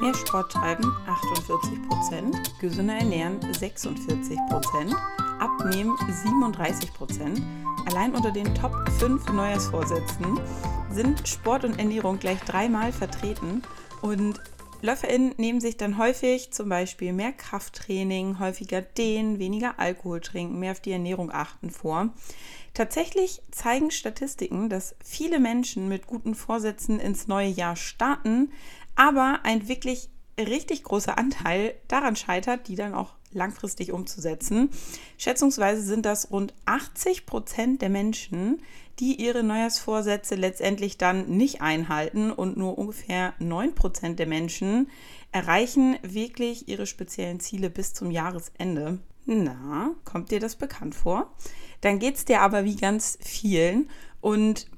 Mehr Sport treiben 48%, gesünder ernähren 46%, abnehmen 37%. Allein unter den Top 5 Neujahrsvorsätzen sind Sport und Ernährung gleich dreimal vertreten und LäuferInnen nehmen sich dann häufig zum Beispiel mehr Krafttraining, häufiger dehnen, weniger Alkohol trinken, mehr auf die Ernährung achten vor. Tatsächlich zeigen Statistiken, dass viele Menschen mit guten Vorsätzen ins neue Jahr starten, aber ein wirklich richtig großer Anteil daran scheitert, die dann auch langfristig umzusetzen. Schätzungsweise sind das rund 80 Prozent der Menschen, die ihre Neujahrsvorsätze letztendlich dann nicht einhalten und nur ungefähr 9 Prozent der Menschen erreichen wirklich ihre speziellen Ziele bis zum Jahresende. Na, kommt dir das bekannt vor? Dann geht es dir aber wie ganz vielen und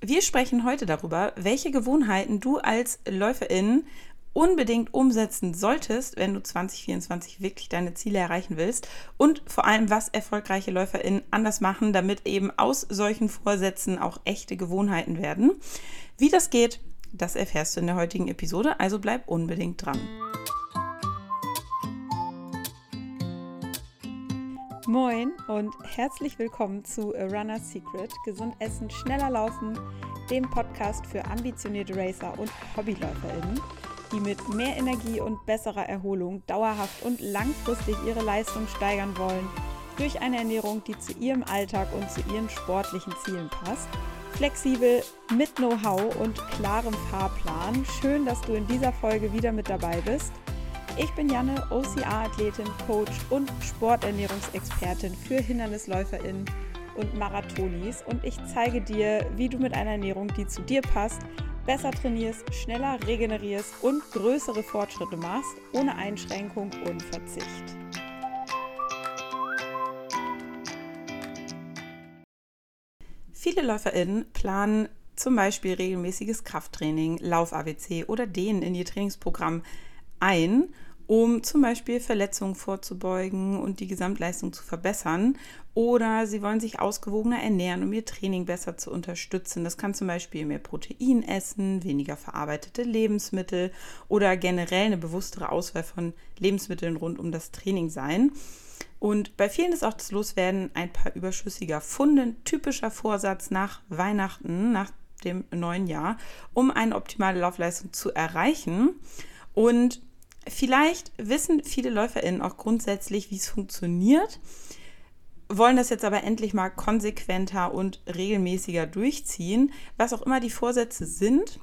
wir sprechen heute darüber, welche Gewohnheiten du als Läuferin unbedingt umsetzen solltest, wenn du 2024 wirklich deine Ziele erreichen willst und vor allem, was erfolgreiche LäuferInnen anders machen, damit eben aus solchen Vorsätzen auch echte Gewohnheiten werden. Wie das geht, das erfährst du in der heutigen Episode, also bleib unbedingt dran. Moin und herzlich willkommen zu A Runner's Secret, gesund essen, schneller laufen, dem Podcast für ambitionierte Racer und HobbyläuferInnen die mit mehr Energie und besserer Erholung dauerhaft und langfristig ihre Leistung steigern wollen, durch eine Ernährung, die zu ihrem Alltag und zu ihren sportlichen Zielen passt. Flexibel, mit Know-how und klarem Fahrplan. Schön, dass du in dieser Folge wieder mit dabei bist. Ich bin Janne, OCR-Athletin, Coach und Sporternährungsexpertin für HindernisläuferInnen und Marathonis und ich zeige dir, wie du mit einer Ernährung, die zu dir passt, besser trainierst, schneller regenerierst und größere Fortschritte machst, ohne Einschränkung und Verzicht. Viele LäuferInnen planen zum Beispiel regelmäßiges Krafttraining, Lauf-ABC oder Dehnen in ihr Trainingsprogramm ein um zum Beispiel Verletzungen vorzubeugen und die Gesamtleistung zu verbessern. Oder sie wollen sich ausgewogener ernähren, um ihr Training besser zu unterstützen. Das kann zum Beispiel mehr Protein essen, weniger verarbeitete Lebensmittel oder generell eine bewusstere Auswahl von Lebensmitteln rund um das Training sein. Und bei vielen ist auch das Loswerden ein paar überschüssiger Funde typischer Vorsatz nach Weihnachten, nach dem neuen Jahr, um eine optimale Laufleistung zu erreichen. Und Vielleicht wissen viele LäuferInnen auch grundsätzlich, wie es funktioniert, wollen das jetzt aber endlich mal konsequenter und regelmäßiger durchziehen, was auch immer die Vorsätze sind.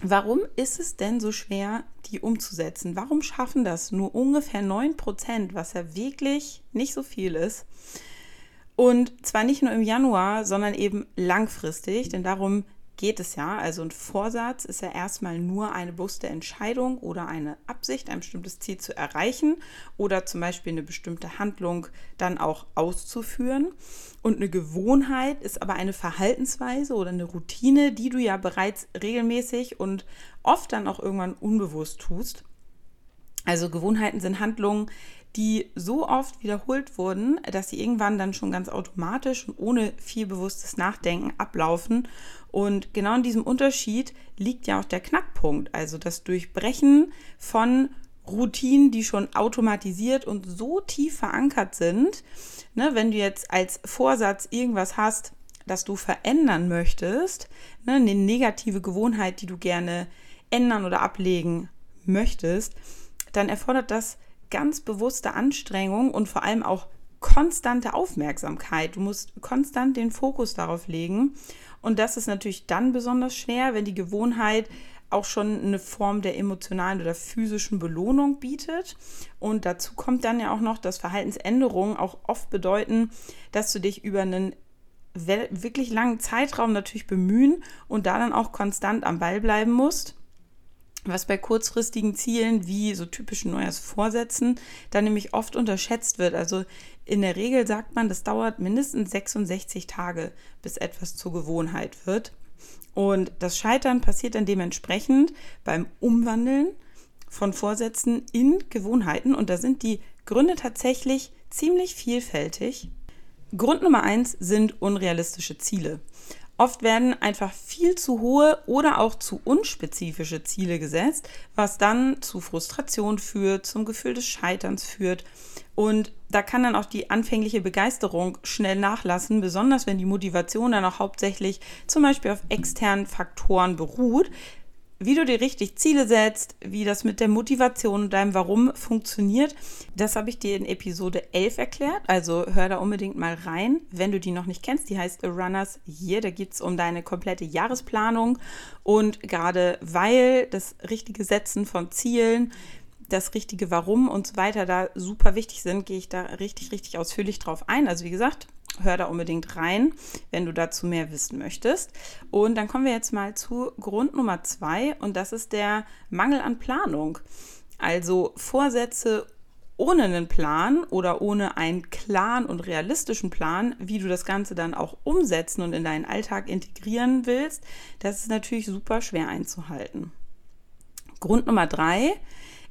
Warum ist es denn so schwer, die umzusetzen? Warum schaffen das nur ungefähr 9 Prozent, was ja wirklich nicht so viel ist? Und zwar nicht nur im Januar, sondern eben langfristig, denn darum geht es ja. Also ein Vorsatz ist ja erstmal nur eine bewusste Entscheidung oder eine Absicht, ein bestimmtes Ziel zu erreichen oder zum Beispiel eine bestimmte Handlung dann auch auszuführen. Und eine Gewohnheit ist aber eine Verhaltensweise oder eine Routine, die du ja bereits regelmäßig und oft dann auch irgendwann unbewusst tust. Also Gewohnheiten sind Handlungen, die so oft wiederholt wurden, dass sie irgendwann dann schon ganz automatisch und ohne viel bewusstes Nachdenken ablaufen. Und genau in diesem Unterschied liegt ja auch der Knackpunkt, also das Durchbrechen von Routinen, die schon automatisiert und so tief verankert sind. Ne, wenn du jetzt als Vorsatz irgendwas hast, das du verändern möchtest, ne, eine negative Gewohnheit, die du gerne ändern oder ablegen möchtest, dann erfordert das ganz bewusste Anstrengung und vor allem auch konstante Aufmerksamkeit. Du musst konstant den Fokus darauf legen. Und das ist natürlich dann besonders schwer, wenn die Gewohnheit auch schon eine Form der emotionalen oder physischen Belohnung bietet. Und dazu kommt dann ja auch noch, dass Verhaltensänderungen auch oft bedeuten, dass du dich über einen wirklich langen Zeitraum natürlich bemühen und da dann auch konstant am Ball bleiben musst was bei kurzfristigen Zielen wie so typischen Neujahrsvorsätzen dann nämlich oft unterschätzt wird. Also in der Regel sagt man, das dauert mindestens 66 Tage, bis etwas zur Gewohnheit wird. Und das Scheitern passiert dann dementsprechend beim Umwandeln von Vorsätzen in Gewohnheiten. Und da sind die Gründe tatsächlich ziemlich vielfältig. Grund Nummer eins sind unrealistische Ziele. Oft werden einfach viel zu hohe oder auch zu unspezifische Ziele gesetzt, was dann zu Frustration führt, zum Gefühl des Scheiterns führt. Und da kann dann auch die anfängliche Begeisterung schnell nachlassen, besonders wenn die Motivation dann auch hauptsächlich zum Beispiel auf externen Faktoren beruht, wie du dir richtig Ziele setzt, wie das mit der Motivation und deinem Warum funktioniert, das habe ich dir in Episode 11 erklärt. Also hör da unbedingt mal rein, wenn du die noch nicht kennst. Die heißt Runners Year. Da geht es um deine komplette Jahresplanung. Und gerade weil das richtige Setzen von Zielen, das richtige Warum und so weiter da super wichtig sind, gehe ich da richtig, richtig ausführlich drauf ein. Also wie gesagt, hör da unbedingt rein, wenn du dazu mehr wissen möchtest. Und dann kommen wir jetzt mal zu Grund Nummer zwei und das ist der Mangel an Planung. Also Vorsätze ohne einen Plan oder ohne einen klaren und realistischen Plan, wie du das Ganze dann auch umsetzen und in deinen Alltag integrieren willst, das ist natürlich super schwer einzuhalten. Grund Nummer drei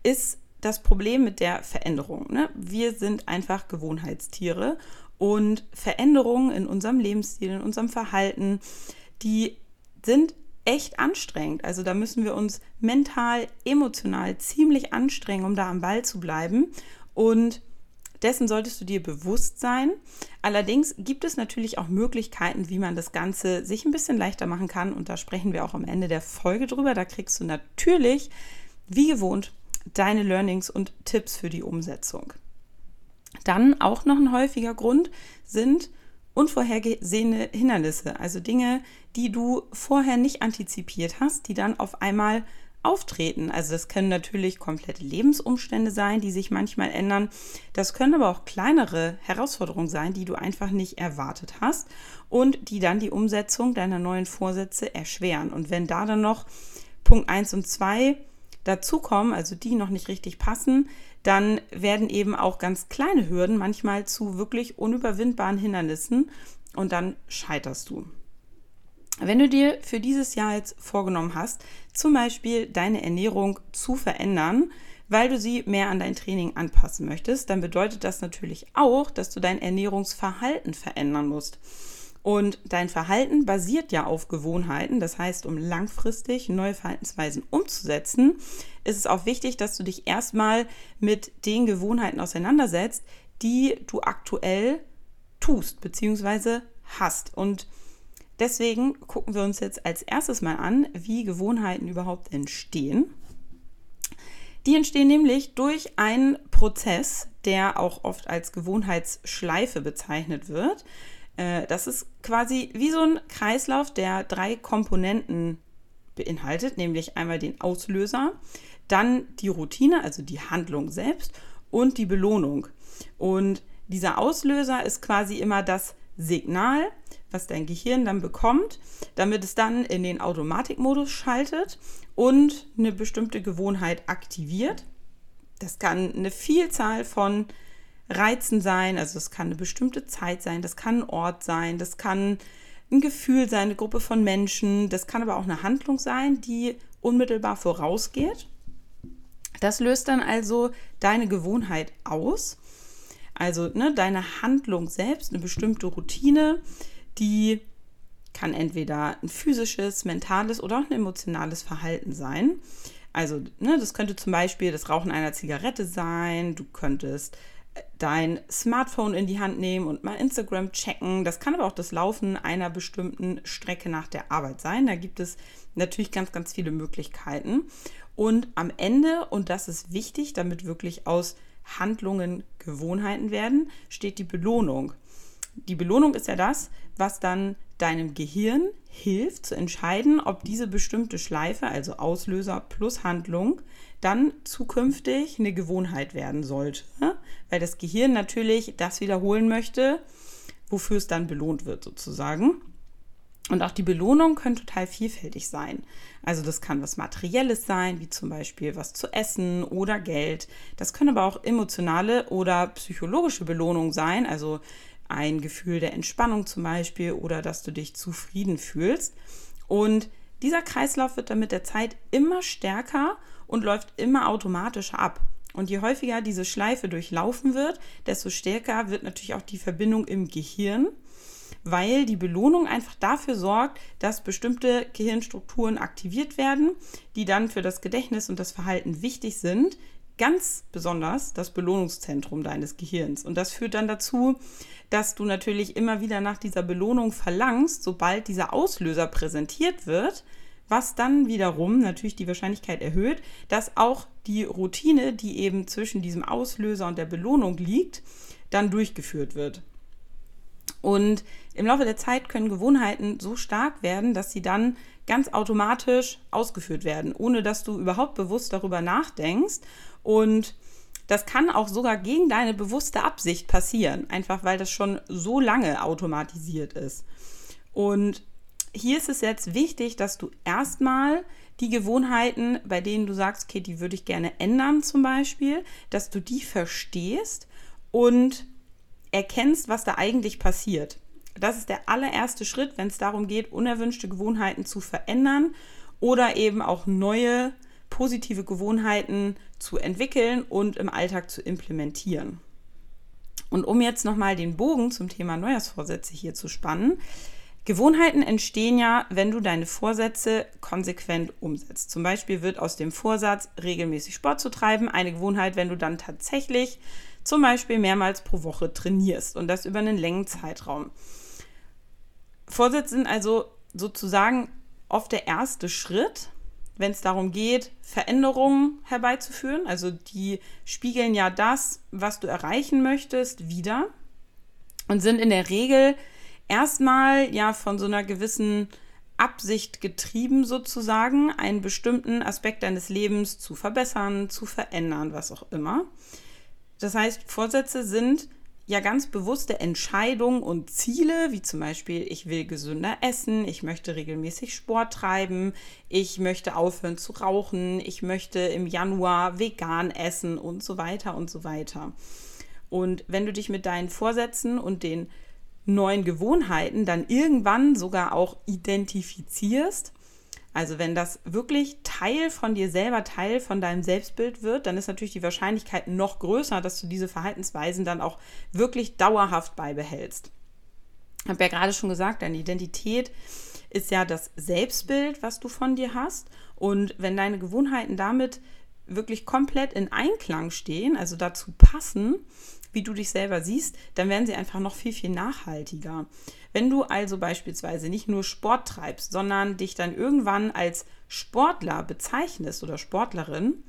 ist das Problem mit der Veränderung. Ne? Wir sind einfach Gewohnheitstiere und Veränderungen in unserem Lebensstil, in unserem Verhalten, die sind echt anstrengend. Also da müssen wir uns mental, emotional ziemlich anstrengen, um da am Ball zu bleiben. Und dessen solltest du dir bewusst sein. Allerdings gibt es natürlich auch Möglichkeiten, wie man das Ganze sich ein bisschen leichter machen kann. Und da sprechen wir auch am Ende der Folge drüber. Da kriegst du natürlich, wie gewohnt, deine Learnings und Tipps für die Umsetzung. Dann auch noch ein häufiger Grund sind unvorhergesehene Hindernisse, also Dinge, die du vorher nicht antizipiert hast, die dann auf einmal auftreten. Also das können natürlich komplette Lebensumstände sein, die sich manchmal ändern. Das können aber auch kleinere Herausforderungen sein, die du einfach nicht erwartet hast und die dann die Umsetzung deiner neuen Vorsätze erschweren. Und wenn da dann noch Punkt 1 und 2 dazukommen, also die noch nicht richtig passen, dann werden eben auch ganz kleine Hürden manchmal zu wirklich unüberwindbaren Hindernissen und dann scheiterst du. Wenn du dir für dieses Jahr jetzt vorgenommen hast, zum Beispiel deine Ernährung zu verändern, weil du sie mehr an dein Training anpassen möchtest, dann bedeutet das natürlich auch, dass du dein Ernährungsverhalten verändern musst. Und dein Verhalten basiert ja auf Gewohnheiten. Das heißt, um langfristig neue Verhaltensweisen umzusetzen, ist es auch wichtig, dass du dich erstmal mit den Gewohnheiten auseinandersetzt, die du aktuell tust bzw. hast. Und deswegen gucken wir uns jetzt als erstes mal an, wie Gewohnheiten überhaupt entstehen. Die entstehen nämlich durch einen Prozess, der auch oft als Gewohnheitsschleife bezeichnet wird. Äh, das ist quasi wie so ein Kreislauf, der drei Komponenten beinhaltet, nämlich einmal den Auslöser, dann die Routine, also die Handlung selbst und die Belohnung. Und dieser Auslöser ist quasi immer das Signal, was dein Gehirn dann bekommt, damit es dann in den Automatikmodus schaltet und eine bestimmte Gewohnheit aktiviert. Das kann eine Vielzahl von Reizen sein. Also es kann eine bestimmte Zeit sein, das kann ein Ort sein, das kann ein Gefühl sein, eine Gruppe von Menschen, das kann aber auch eine Handlung sein, die unmittelbar vorausgeht. Das löst dann also deine Gewohnheit aus. Also ne, deine Handlung selbst, eine bestimmte Routine, die kann entweder ein physisches, mentales oder auch ein emotionales Verhalten sein. Also, ne, das könnte zum Beispiel das Rauchen einer Zigarette sein, du könntest dein Smartphone in die Hand nehmen und mal Instagram checken. Das kann aber auch das Laufen einer bestimmten Strecke nach der Arbeit sein. Da gibt es natürlich ganz, ganz viele Möglichkeiten. Und am Ende, und das ist wichtig, damit wirklich aus Handlungen Gewohnheiten werden, steht die Belohnung. Die Belohnung ist ja das, was dann deinem Gehirn hilft zu entscheiden, ob diese bestimmte Schleife, also Auslöser plus Handlung, dann zukünftig eine Gewohnheit werden sollte. Weil das Gehirn natürlich das wiederholen möchte, wofür es dann belohnt wird sozusagen. Und auch die Belohnung können total vielfältig sein. Also das kann was Materielles sein, wie zum Beispiel was zu essen oder Geld. Das können aber auch emotionale oder psychologische Belohnungen sein, also ein Gefühl der Entspannung zum Beispiel oder dass du dich zufrieden fühlst. Und dieser Kreislauf wird dann mit der Zeit immer stärker und läuft immer automatischer ab. Und je häufiger diese Schleife durchlaufen wird, desto stärker wird natürlich auch die Verbindung im Gehirn, weil die Belohnung einfach dafür sorgt, dass bestimmte Gehirnstrukturen aktiviert werden, die dann für das Gedächtnis und das Verhalten wichtig sind. Ganz besonders das Belohnungszentrum deines Gehirns. Und das führt dann dazu, dass du natürlich immer wieder nach dieser Belohnung verlangst, sobald dieser Auslöser präsentiert wird, was dann wiederum natürlich die Wahrscheinlichkeit erhöht, dass auch die Routine, die eben zwischen diesem Auslöser und der Belohnung liegt, dann durchgeführt wird. Und im Laufe der Zeit können Gewohnheiten so stark werden, dass sie dann ganz automatisch ausgeführt werden, ohne dass du überhaupt bewusst darüber nachdenkst. Und das kann auch sogar gegen deine bewusste Absicht passieren, einfach weil das schon so lange automatisiert ist. Und hier ist es jetzt wichtig, dass du erstmal die Gewohnheiten, bei denen du sagst, okay, die würde ich gerne ändern zum Beispiel, dass du die verstehst und erkennst, was da eigentlich passiert. Das ist der allererste Schritt, wenn es darum geht, unerwünschte Gewohnheiten zu verändern oder eben auch neue positive Gewohnheiten zu entwickeln und im Alltag zu implementieren. Und um jetzt nochmal den Bogen zum Thema Neujahrsvorsätze hier zu spannen, Gewohnheiten entstehen ja, wenn du deine Vorsätze konsequent umsetzt. Zum Beispiel wird aus dem Vorsatz, regelmäßig Sport zu treiben, eine Gewohnheit, wenn du dann tatsächlich zum Beispiel mehrmals pro Woche trainierst und das über einen längeren Zeitraum. Vorsätze sind also sozusagen oft der erste Schritt, wenn es darum geht, Veränderungen herbeizuführen. Also die spiegeln ja das, was du erreichen möchtest, wieder und sind in der Regel erstmal ja von so einer gewissen Absicht getrieben sozusagen, einen bestimmten Aspekt deines Lebens zu verbessern, zu verändern, was auch immer. Das heißt, Vorsätze sind ja ganz bewusste Entscheidungen und Ziele, wie zum Beispiel, ich will gesünder essen, ich möchte regelmäßig Sport treiben, ich möchte aufhören zu rauchen, ich möchte im Januar vegan essen und so weiter und so weiter. Und wenn du dich mit deinen Vorsätzen und den neuen Gewohnheiten dann irgendwann sogar auch identifizierst, also wenn das wirklich Teil von dir selber, Teil von deinem Selbstbild wird, dann ist natürlich die Wahrscheinlichkeit noch größer, dass du diese Verhaltensweisen dann auch wirklich dauerhaft beibehältst. Ich habe ja gerade schon gesagt, deine Identität ist ja das Selbstbild, was du von dir hast. Und wenn deine Gewohnheiten damit wirklich komplett in Einklang stehen, also dazu passen, wie du dich selber siehst, dann werden sie einfach noch viel, viel nachhaltiger. Wenn du also beispielsweise nicht nur Sport treibst, sondern dich dann irgendwann als Sportler bezeichnest oder Sportlerin,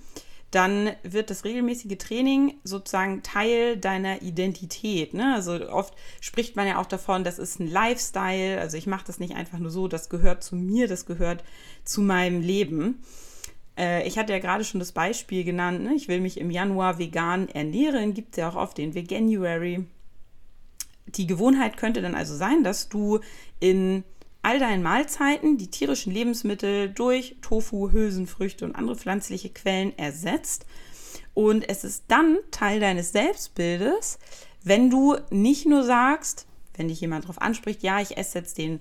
dann wird das regelmäßige Training sozusagen Teil deiner Identität. Ne? Also oft spricht man ja auch davon, das ist ein Lifestyle. Also ich mache das nicht einfach nur so, das gehört zu mir, das gehört zu meinem Leben. Äh, ich hatte ja gerade schon das Beispiel genannt, ne? ich will mich im Januar vegan ernähren, gibt es ja auch oft den Veganuary. Die Gewohnheit könnte dann also sein, dass du in all deinen Mahlzeiten die tierischen Lebensmittel durch Tofu, Hülsenfrüchte und andere pflanzliche Quellen ersetzt. Und es ist dann Teil deines Selbstbildes, wenn du nicht nur sagst, wenn dich jemand darauf anspricht, ja, ich esse jetzt den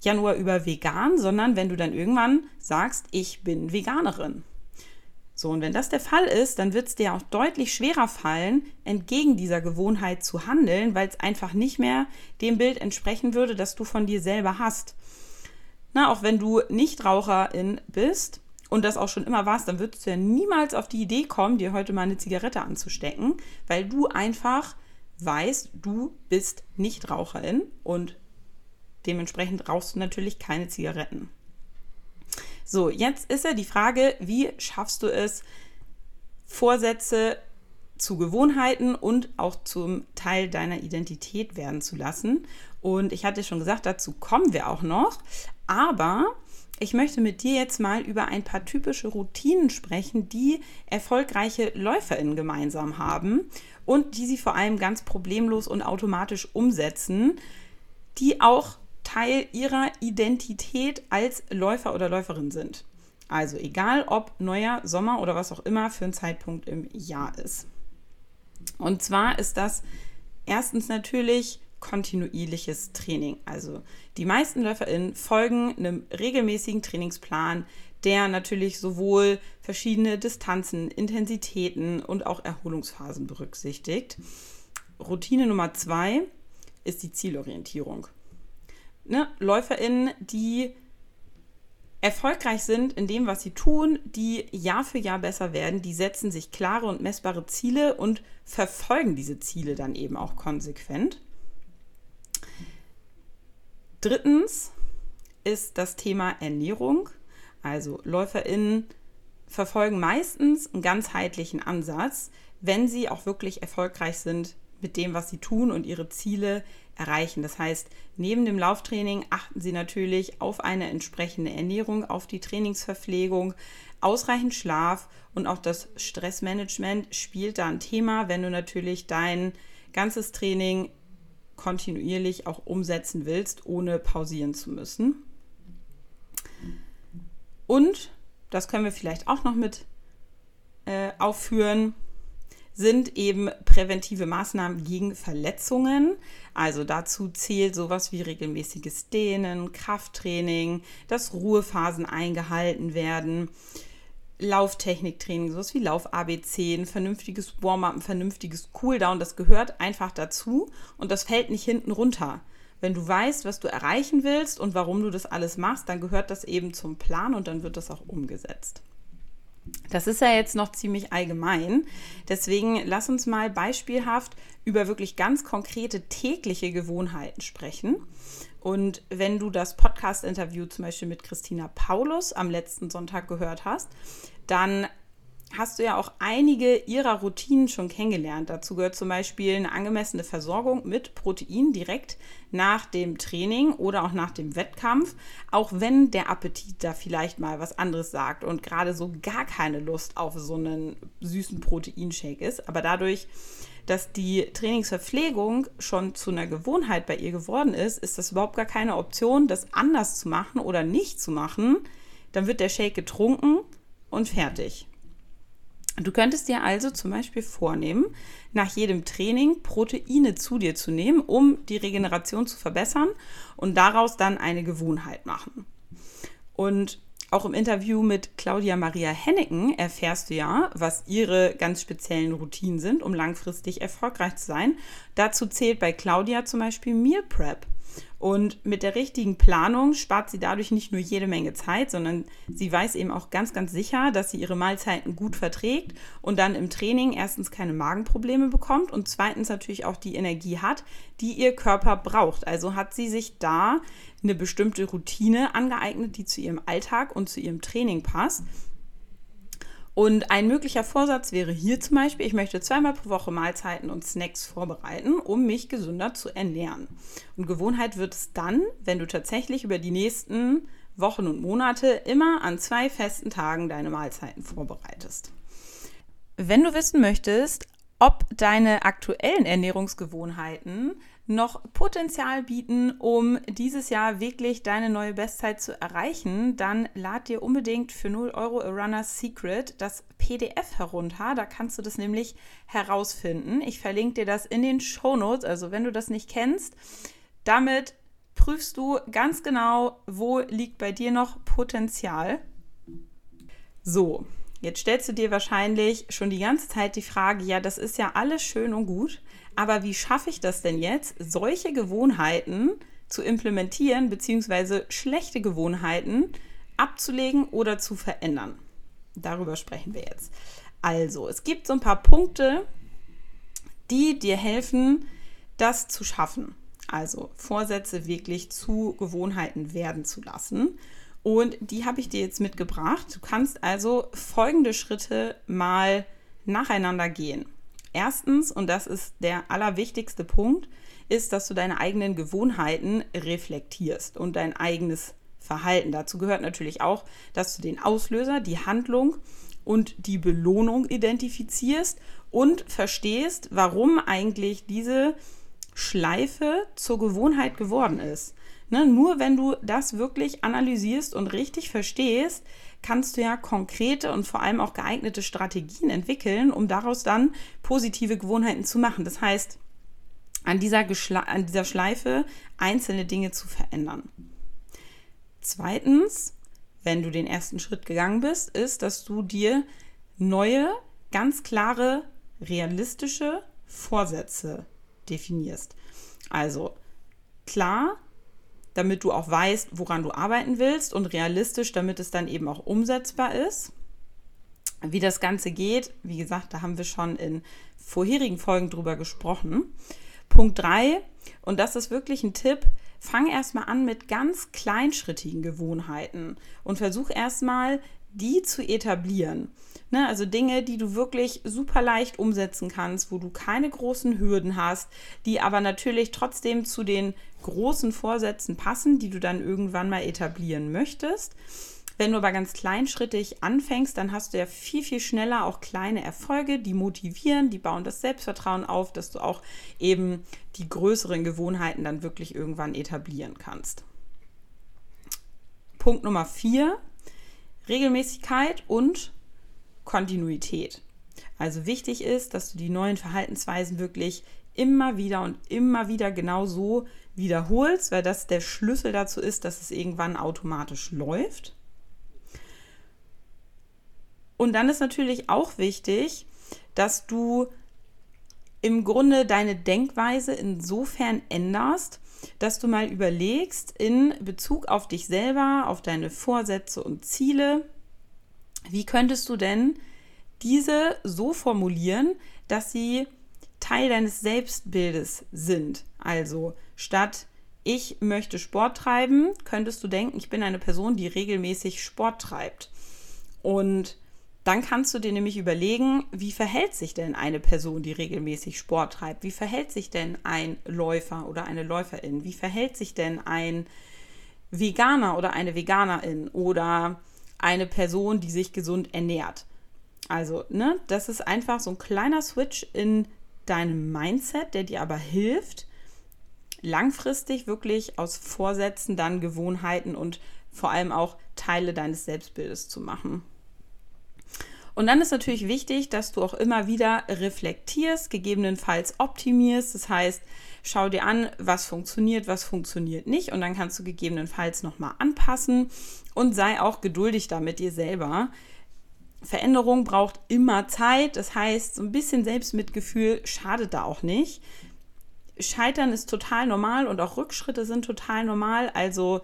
ja nur über vegan, sondern wenn du dann irgendwann sagst, ich bin Veganerin. So, und wenn das der Fall ist, dann wird es dir auch deutlich schwerer fallen, entgegen dieser Gewohnheit zu handeln, weil es einfach nicht mehr dem Bild entsprechen würde, das du von dir selber hast. Na, auch wenn du Nichtraucherin bist und das auch schon immer warst, dann würdest du ja niemals auf die Idee kommen, dir heute mal eine Zigarette anzustecken, weil du einfach weißt, du bist Nichtraucherin und Dementsprechend rauchst du natürlich keine Zigaretten. So, jetzt ist ja die Frage, wie schaffst du es, Vorsätze zu Gewohnheiten und auch zum Teil deiner Identität werden zu lassen. Und ich hatte schon gesagt, dazu kommen wir auch noch. Aber ich möchte mit dir jetzt mal über ein paar typische Routinen sprechen, die erfolgreiche LäuferInnen gemeinsam haben und die sie vor allem ganz problemlos und automatisch umsetzen, die auch Teil ihrer Identität als Läufer oder Läuferin sind. Also egal ob neuer Sommer oder was auch immer für ein Zeitpunkt im Jahr ist. Und zwar ist das erstens natürlich kontinuierliches Training. Also die meisten LäuferInnen folgen einem regelmäßigen Trainingsplan, der natürlich sowohl verschiedene Distanzen, Intensitäten und auch Erholungsphasen berücksichtigt. Routine Nummer zwei ist die Zielorientierung. Ne, LäuferInnen, die erfolgreich sind in dem, was sie tun, die Jahr für Jahr besser werden, die setzen sich klare und messbare Ziele und verfolgen diese Ziele dann eben auch konsequent. Drittens ist das Thema Ernährung. Also LäuferInnen verfolgen meistens einen ganzheitlichen Ansatz, wenn sie auch wirklich erfolgreich sind mit dem, was sie tun und ihre Ziele erreichen. Das heißt, neben dem Lauftraining achten Sie natürlich auf eine entsprechende Ernährung, auf die Trainingsverpflegung, ausreichend Schlaf und auch das Stressmanagement spielt da ein Thema, wenn du natürlich dein ganzes Training kontinuierlich auch umsetzen willst, ohne pausieren zu müssen. Und, das können wir vielleicht auch noch mit äh, aufführen, sind eben präventive Maßnahmen gegen Verletzungen. Also dazu zählt sowas wie regelmäßiges Dehnen, Krafttraining, dass Ruhephasen eingehalten werden, Lauftechniktraining, sowas wie Lauf-ABC, ein vernünftiges Warm-up, ein vernünftiges Cooldown, das gehört einfach dazu und das fällt nicht hinten runter. Wenn du weißt, was du erreichen willst und warum du das alles machst, dann gehört das eben zum Plan und dann wird das auch umgesetzt. Das ist ja jetzt noch ziemlich allgemein. Deswegen lass uns mal beispielhaft über wirklich ganz konkrete tägliche Gewohnheiten sprechen. Und wenn du das Podcast-Interview zum Beispiel mit Christina Paulus am letzten Sonntag gehört hast, dann hast du ja auch einige ihrer Routinen schon kennengelernt. Dazu gehört zum Beispiel eine angemessene Versorgung mit Protein direkt nach dem Training oder auch nach dem Wettkampf, auch wenn der Appetit da vielleicht mal was anderes sagt und gerade so gar keine Lust auf so einen süßen Proteinshake ist. Aber dadurch, dass die Trainingsverpflegung schon zu einer Gewohnheit bei ihr geworden ist, ist das überhaupt gar keine Option, das anders zu machen oder nicht zu machen. Dann wird der Shake getrunken und fertig. Du könntest dir also zum Beispiel vornehmen, nach jedem Training Proteine zu dir zu nehmen, um die Regeneration zu verbessern und daraus dann eine Gewohnheit machen. Und auch im Interview mit Claudia Maria Henneken erfährst du ja, was ihre ganz speziellen Routinen sind, um langfristig erfolgreich zu sein. Dazu zählt bei Claudia zum Beispiel Meal Prep. Und mit der richtigen Planung spart sie dadurch nicht nur jede Menge Zeit, sondern sie weiß eben auch ganz, ganz sicher, dass sie ihre Mahlzeiten gut verträgt und dann im Training erstens keine Magenprobleme bekommt und zweitens natürlich auch die Energie hat, die ihr Körper braucht. Also hat sie sich da eine bestimmte Routine angeeignet, die zu ihrem Alltag und zu ihrem Training passt. Und ein möglicher Vorsatz wäre hier zum Beispiel, ich möchte zweimal pro Woche Mahlzeiten und Snacks vorbereiten, um mich gesünder zu ernähren. Und Gewohnheit wird es dann, wenn du tatsächlich über die nächsten Wochen und Monate immer an zwei festen Tagen deine Mahlzeiten vorbereitest. Wenn du wissen möchtest, ob deine aktuellen Ernährungsgewohnheiten noch Potenzial bieten, um dieses Jahr wirklich deine neue Bestzeit zu erreichen, dann lad dir unbedingt für 0 Euro A Runner's Secret das PDF herunter. Da kannst du das nämlich herausfinden. Ich verlinke dir das in den Show Notes. Also wenn du das nicht kennst, damit prüfst du ganz genau, wo liegt bei dir noch Potenzial. So, jetzt stellst du dir wahrscheinlich schon die ganze Zeit die Frage, ja, das ist ja alles schön und gut, aber wie schaffe ich das denn jetzt, solche Gewohnheiten zu implementieren, beziehungsweise schlechte Gewohnheiten abzulegen oder zu verändern? Darüber sprechen wir jetzt. Also, es gibt so ein paar Punkte, die dir helfen, das zu schaffen. Also Vorsätze wirklich zu Gewohnheiten werden zu lassen. Und die habe ich dir jetzt mitgebracht. Du kannst also folgende Schritte mal nacheinander gehen. Erstens, und das ist der allerwichtigste Punkt, ist, dass du deine eigenen Gewohnheiten reflektierst und dein eigenes Verhalten. Dazu gehört natürlich auch, dass du den Auslöser, die Handlung und die Belohnung identifizierst und verstehst, warum eigentlich diese Schleife zur Gewohnheit geworden ist. Ne, nur wenn du das wirklich analysierst und richtig verstehst, kannst du ja konkrete und vor allem auch geeignete Strategien entwickeln, um daraus dann positive Gewohnheiten zu machen. Das heißt, an dieser, an dieser Schleife einzelne Dinge zu verändern. Zweitens, wenn du den ersten Schritt gegangen bist, ist, dass du dir neue, ganz klare, realistische Vorsätze definierst. Also klar, damit du auch weißt, woran du arbeiten willst und realistisch, damit es dann eben auch umsetzbar ist. Wie das Ganze geht, wie gesagt, da haben wir schon in vorherigen Folgen drüber gesprochen. Punkt 3, und das ist wirklich ein Tipp, fang erstmal an mit ganz kleinschrittigen Gewohnheiten und versuch erstmal, die zu etablieren. Ne, also Dinge, die du wirklich super leicht umsetzen kannst, wo du keine großen Hürden hast, die aber natürlich trotzdem zu den großen Vorsätzen passen, die du dann irgendwann mal etablieren möchtest. Wenn du aber ganz kleinschrittig anfängst, dann hast du ja viel, viel schneller auch kleine Erfolge, die motivieren, die bauen das Selbstvertrauen auf, dass du auch eben die größeren Gewohnheiten dann wirklich irgendwann etablieren kannst. Punkt Nummer vier, Regelmäßigkeit und Kontinuität. Also wichtig ist, dass du die neuen Verhaltensweisen wirklich immer wieder und immer wieder genau so wiederholst, weil das der Schlüssel dazu ist, dass es irgendwann automatisch läuft. Und dann ist natürlich auch wichtig, dass du im Grunde deine Denkweise insofern änderst, dass du mal überlegst in Bezug auf dich selber, auf deine Vorsätze und Ziele, wie könntest du denn diese so formulieren, dass sie Teil deines Selbstbildes sind? Also statt ich möchte Sport treiben, könntest du denken, ich bin eine Person, die regelmäßig Sport treibt. Und dann kannst du dir nämlich überlegen, wie verhält sich denn eine Person, die regelmäßig Sport treibt? Wie verhält sich denn ein Läufer oder eine Läuferin? Wie verhält sich denn ein Veganer oder eine Veganerin oder eine Person, die sich gesund ernährt? Also, ne, das ist einfach so ein kleiner Switch in deinem Mindset, der dir aber hilft, langfristig wirklich aus Vorsätzen dann Gewohnheiten und vor allem auch Teile deines Selbstbildes zu machen. Und dann ist natürlich wichtig, dass du auch immer wieder reflektierst, gegebenenfalls optimierst. Das heißt, schau dir an, was funktioniert, was funktioniert nicht. Und dann kannst du gegebenenfalls nochmal anpassen und sei auch geduldig da mit dir selber. Veränderung braucht immer Zeit. Das heißt, so ein bisschen Selbstmitgefühl schadet da auch nicht. Scheitern ist total normal und auch Rückschritte sind total normal. Also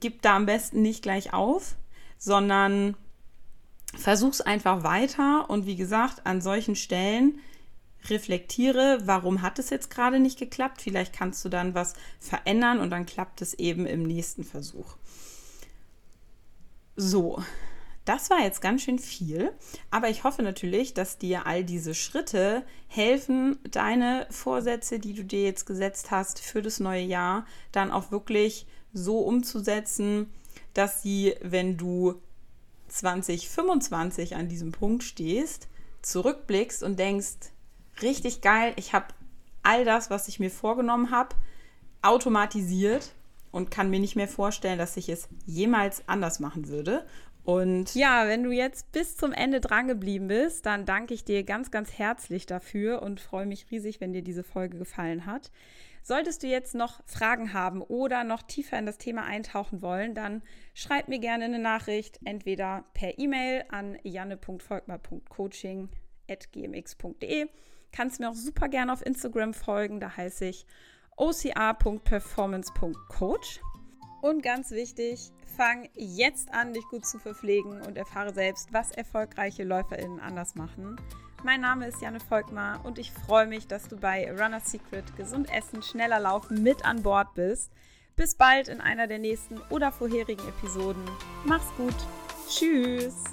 gib da am besten nicht gleich auf, sondern versuch's einfach weiter und wie gesagt, an solchen Stellen reflektiere, warum hat es jetzt gerade nicht geklappt? Vielleicht kannst du dann was verändern und dann klappt es eben im nächsten Versuch. So, das war jetzt ganz schön viel, aber ich hoffe natürlich, dass dir all diese Schritte helfen, deine Vorsätze, die du dir jetzt gesetzt hast für das neue Jahr, dann auch wirklich so umzusetzen, dass sie, wenn du 2025 an diesem Punkt stehst, zurückblickst und denkst, richtig geil, ich habe all das, was ich mir vorgenommen habe, automatisiert und kann mir nicht mehr vorstellen, dass ich es jemals anders machen würde. Und ja, wenn du jetzt bis zum Ende dran geblieben bist, dann danke ich dir ganz, ganz herzlich dafür und freue mich riesig, wenn dir diese Folge gefallen hat. Solltest du jetzt noch Fragen haben oder noch tiefer in das Thema eintauchen wollen, dann schreib mir gerne eine Nachricht, entweder per E-Mail an janne.volkmar.coaching.gmx.de. Kannst mir auch super gerne auf Instagram folgen, da heiße ich oca.performance.coach. Und ganz wichtig, fang jetzt an, dich gut zu verpflegen und erfahre selbst, was erfolgreiche LäuferInnen anders machen. Mein Name ist Janne Volkmar und ich freue mich, dass du bei Runner Secret Gesund Essen, schneller laufen mit an Bord bist. Bis bald in einer der nächsten oder vorherigen Episoden. Mach's gut. Tschüss.